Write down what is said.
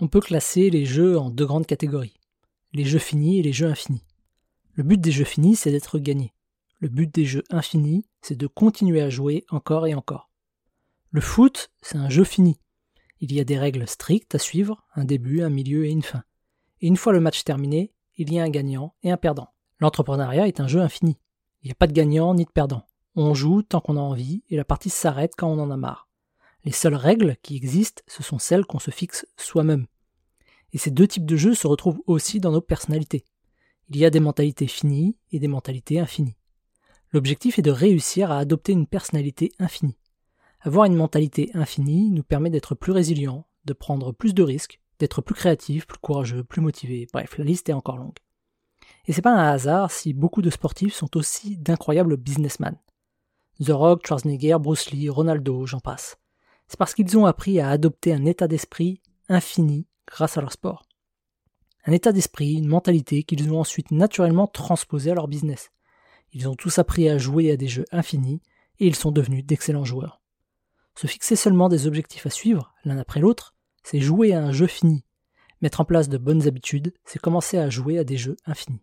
On peut classer les jeux en deux grandes catégories. Les jeux finis et les jeux infinis. Le but des jeux finis, c'est d'être gagné. Le but des jeux infinis, c'est de continuer à jouer encore et encore. Le foot, c'est un jeu fini. Il y a des règles strictes à suivre, un début, un milieu et une fin. Et une fois le match terminé, il y a un gagnant et un perdant. L'entrepreneuriat est un jeu infini. Il n'y a pas de gagnant ni de perdant. On joue tant qu'on a envie et la partie s'arrête quand on en a marre. Les seules règles qui existent, ce sont celles qu'on se fixe soi-même. Et ces deux types de jeux se retrouvent aussi dans nos personnalités. Il y a des mentalités finies et des mentalités infinies. L'objectif est de réussir à adopter une personnalité infinie. Avoir une mentalité infinie nous permet d'être plus résilient, de prendre plus de risques, d'être plus créatif, plus courageux, plus motivé. Bref, la liste est encore longue. Et c'est pas un hasard si beaucoup de sportifs sont aussi d'incroyables businessmen. The Rock, Schwarzenegger, Bruce Lee, Ronaldo, j'en passe. C'est parce qu'ils ont appris à adopter un état d'esprit infini grâce à leur sport. Un état d'esprit, une mentalité qu'ils ont ensuite naturellement transposé à leur business. Ils ont tous appris à jouer à des jeux infinis et ils sont devenus d'excellents joueurs. Se fixer seulement des objectifs à suivre, l'un après l'autre, c'est jouer à un jeu fini. Mettre en place de bonnes habitudes, c'est commencer à jouer à des jeux infinis.